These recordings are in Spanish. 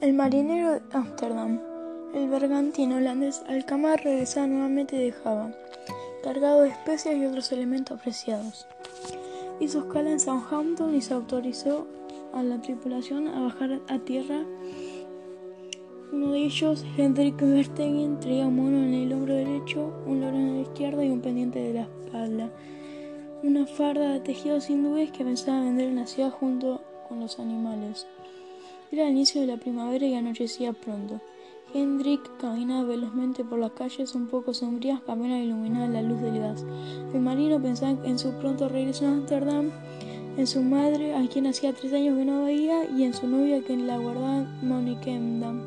El marinero de Ámsterdam. El bergantín holandés Alcamar regresaba nuevamente de Java, cargado de especias y otros elementos preciados. Hizo escala en Southampton y se autorizó a la tripulación a bajar a tierra. Uno de ellos, Hendrik Verstegen, traía un mono en el hombro derecho, un loro en el izquierdo y un pendiente de la espalda. Una farda de tejidos hindúes que pensaba vender en la ciudad junto con los animales. Era el inicio de la primavera y anochecía pronto. Hendrik caminaba velozmente por las calles un poco sombrías que apenas iluminaban la luz del gas. El marino pensaba en su pronto regreso a Ámsterdam, en su madre, a quien hacía tres años que no veía, y en su novia, que la guardaba en Monikendam.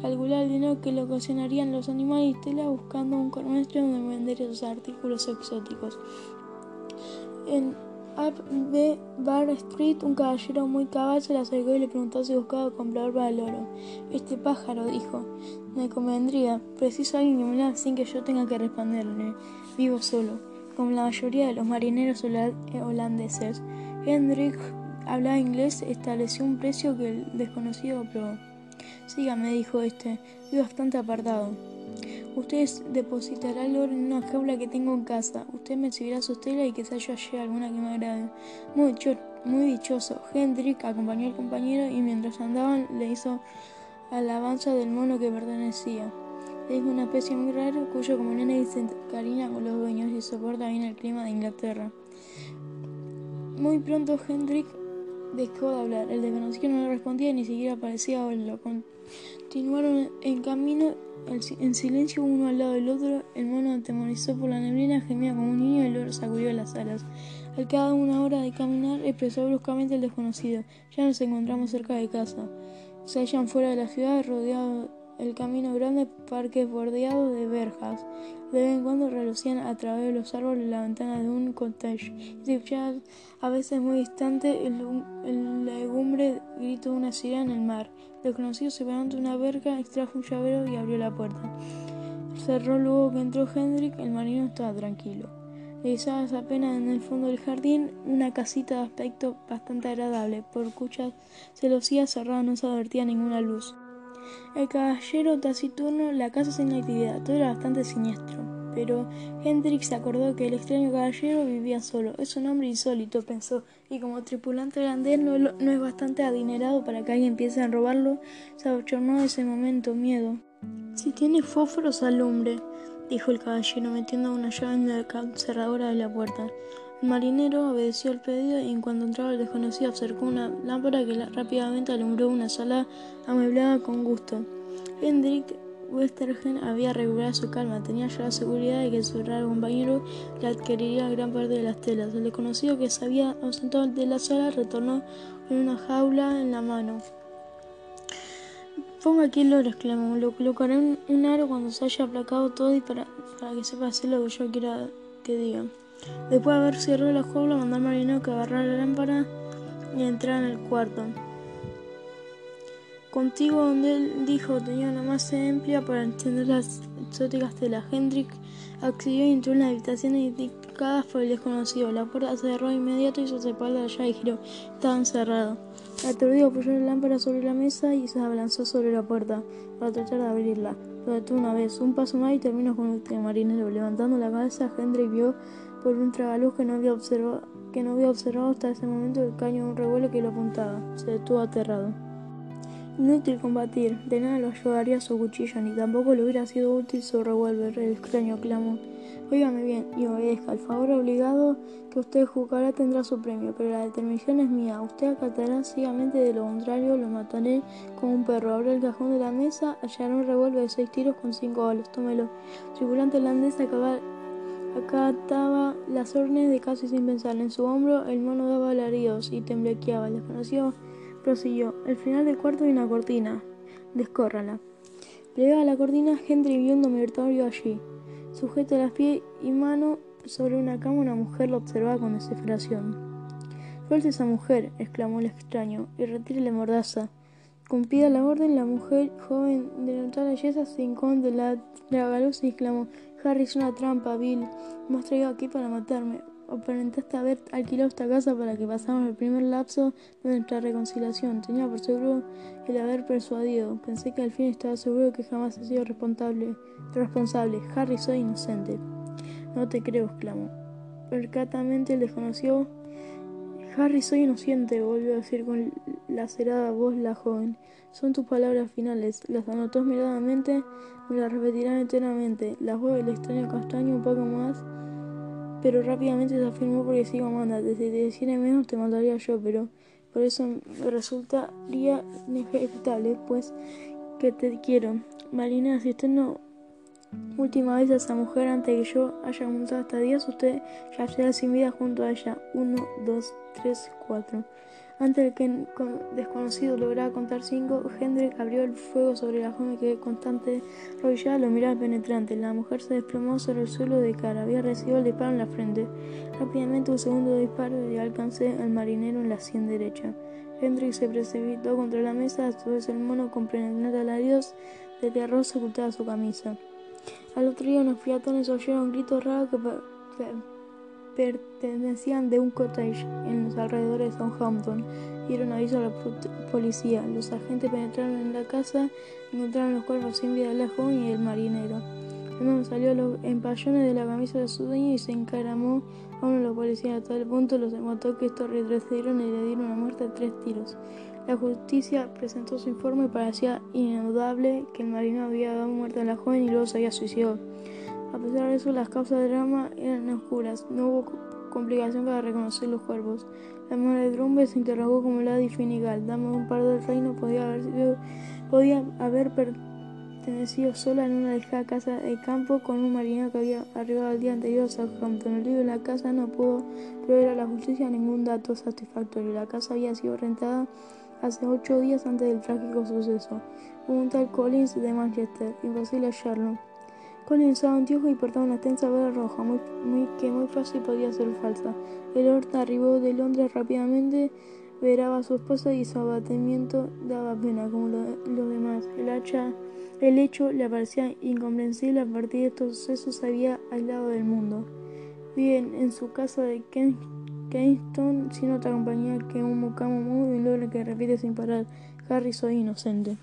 Calculaba el dinero que le ocasionarían los animales y tela buscando un comercio donde vender esos artículos exóticos. Up B. Bar Street, un caballero muy caballo se le acercó y le preguntó si buscaba comprador para el oro. Este pájaro, dijo, me convendría. Preciso alguien que me la sin que yo tenga que responderle. Vivo solo, como la mayoría de los marineros holandeses. Hendrik hablaba inglés, estableció un precio que el desconocido aprobó. Sígame, dijo este, vivo bastante apartado. Usted depositará el oro en una jaula que tengo en casa. Usted me exhibirá sus telas y quizá yo haya alguna que me agrade. Muy, dichoso. Hendrik acompañó al compañero y mientras andaban le hizo alabanza del mono que pertenecía. Es una especie muy rara cuyo comunidad se cariña con los dueños y soporta bien el clima de Inglaterra. Muy pronto Hendrik dejó de hablar. El desconocido no le respondía ni siquiera parecía oírlo. Continuaron en camino en silencio uno al lado del otro. El mono atemorizó por la neblina, gemía como un niño y el oro sacudió las alas. Al cabo de una hora de caminar, expresó bruscamente el desconocido. Ya nos encontramos cerca de casa. Se hallan fuera de la ciudad, rodeado el camino grande, parques bordeados de verjas. De vez en cuando relucían a través de los árboles la ventana de un cottage. Y a veces muy distante, el, legumbre gritó una sirena en el mar. El desconocido se paró ante una verja, extrajo un llavero y abrió la puerta. Cerró luego que entró Hendrik, el marino estaba tranquilo. Divisabas apenas en el fondo del jardín una casita de aspecto bastante agradable, por cuyas celosías cerradas no se advertía ninguna luz. El caballero taciturno, la casa sin actividad, todo era bastante siniestro. Pero Hendrik se acordó que el extraño caballero vivía solo. Es un hombre insólito, pensó, y como tripulante holandés no, no es bastante adinerado para que alguien empiece a robarlo. Se abochornó ese momento, miedo. Si tiene fósforos, alumbre, dijo el caballero, metiendo una llave en la cerradura de la puerta. El marinero obedeció el pedido y en cuanto entraba el desconocido acercó una lámpara que rápidamente alumbró una sala amueblada con gusto. Hendrik Westergen había regulado su calma, tenía ya la seguridad de que su raro compañero le adquiriría gran parte de las telas. El desconocido que se había ausentado de la sala retornó con una jaula en la mano. Ponga aquí el oro, exclamó. Lo colocaré en un aro cuando se haya aplacado todo y para, para que sepa hacer lo que yo quiera que diga. Después de haber cerrado la jaula, mandó al marinero que agarrara la lámpara y entrara en el cuarto. Contigo, donde él dijo tenía una masa amplia para encender las exóticas telas. Hendrik accedió y entró en la habitación indicadas por el desconocido. La puerta se cerró inmediato y se separó de allá y giró. Estaba encerrado. Aturdido apoyó la lámpara sobre la mesa y se abalanzó sobre la puerta para tratar de abrirla. Lo detuvo una vez, un paso más y terminó con el marinero. Levantando la cabeza, Hendrik vio por un tragaluz que no había observado, que no había observado hasta ese momento el caño de un revuelo que lo apuntaba. Se detuvo aterrado. Inútil combatir, de nada lo ayudaría su cuchillo, ni tampoco le hubiera sido útil su revólver, el extraño clamó. Óigame bien y obedezca. El favor obligado que usted juzgará tendrá su premio, pero la determinación es mía. Usted acatará ciegamente de lo contrario, lo mataré como un perro. Abre el cajón de la mesa, hallará un revólver de seis tiros con cinco balas. Tómelo. Tripulante holandés acaba Acataba las órdenes de casi sin pensar. En su hombro el mono daba alaridos y temblequeaba. El desconocido prosiguió. El final del cuarto hay una cortina. Descórrala. Plegaba la cortina, Henry vio un dormitorio allí. Sujeto a las pies y mano sobre una cama, una mujer lo observaba con desesperación. Suelte esa mujer, exclamó el extraño, y retire la mordaza. Cumplida la orden, la mujer joven de notar belleza se hincó la, la y exclamó Harry es una trampa, Bill. Me has traído aquí para matarme. aparentaste haber alquilado esta casa para que pasáramos el primer lapso de nuestra reconciliación. Tenía por seguro el haber persuadido. Pensé que al fin estaba seguro que jamás he sido responsable. responsable. Harry, soy inocente. No te creo, exclamó. Percatamente el desconocido. Harry, soy inocente, volvió a decir con lacerada voz la joven. Son tus palabras finales. Las anotó miradamente, me las repetirán eternamente. Las voz del extraño castaño un poco más, pero rápidamente se afirmó porque sigo amando. Desde te decir menos te mandaría yo, pero por eso me resultaría inevitable, pues que te quiero. Marina, si usted no última vez a esa mujer antes que yo haya contado hasta 10, usted ya será sin vida junto a ella. 1, 2, 3, 4. Antes de que el desconocido lograra contar cinco, Hendrik abrió el fuego sobre la joven que constante rodillada lo miraba penetrante. La mujer se desplomó sobre el suelo de cara. Había recibido el disparo en la frente. Rápidamente un segundo disparo y alcancé al marinero en la sien derecha. Hendrik se precipitó contra la mesa, a su vez el mono con penetrante alaridos de terror se ocultaba su camisa. Al otro día unos fiatones oyeron gritos raros que pertenecían de un cottage en los alrededores de Southampton. Dieron aviso a la policía. Los agentes penetraron en la casa, encontraron los cuerpos sin vida de la joven y del marinero. Uno salió los empallones de la camisa de su dueño y se encaramó a uno de los policías. A tal punto los mató que estos retrocedieron y le dieron una muerte a tres tiros. La justicia presentó su informe y parecía inudable que el marinero había dado muerte a la joven y luego se había suicidado. A pesar de eso, las causas del drama eran oscuras. No hubo complicación para reconocer los cuerpos. La madre de Drumbe se interrogó como la. Dama de un par del reino podía haber, sido, haber pertenecido sola en una dejada casa de campo con un marinero que había arribado el día anterior a Southampton. El libro de la casa no pudo proveer a la justicia ningún dato satisfactorio. La casa había sido rentada hace ocho días antes del trágico suceso. Un tal Collins de Manchester, imposible hallarlo. Colin usaba anteojos y portaba una extensa vela roja, muy, que muy fácil podía ser falsa. El Horta arribó de Londres rápidamente, veraba a su esposa y su abatimiento daba pena, como los demás. El, hacha, el hecho le parecía incomprensible, a partir de estos sucesos se había aislado del mundo. Viven en su casa de Kingston sin otra compañía que un mucamo mudo y logro que repite sin parar. Harry soy inocente.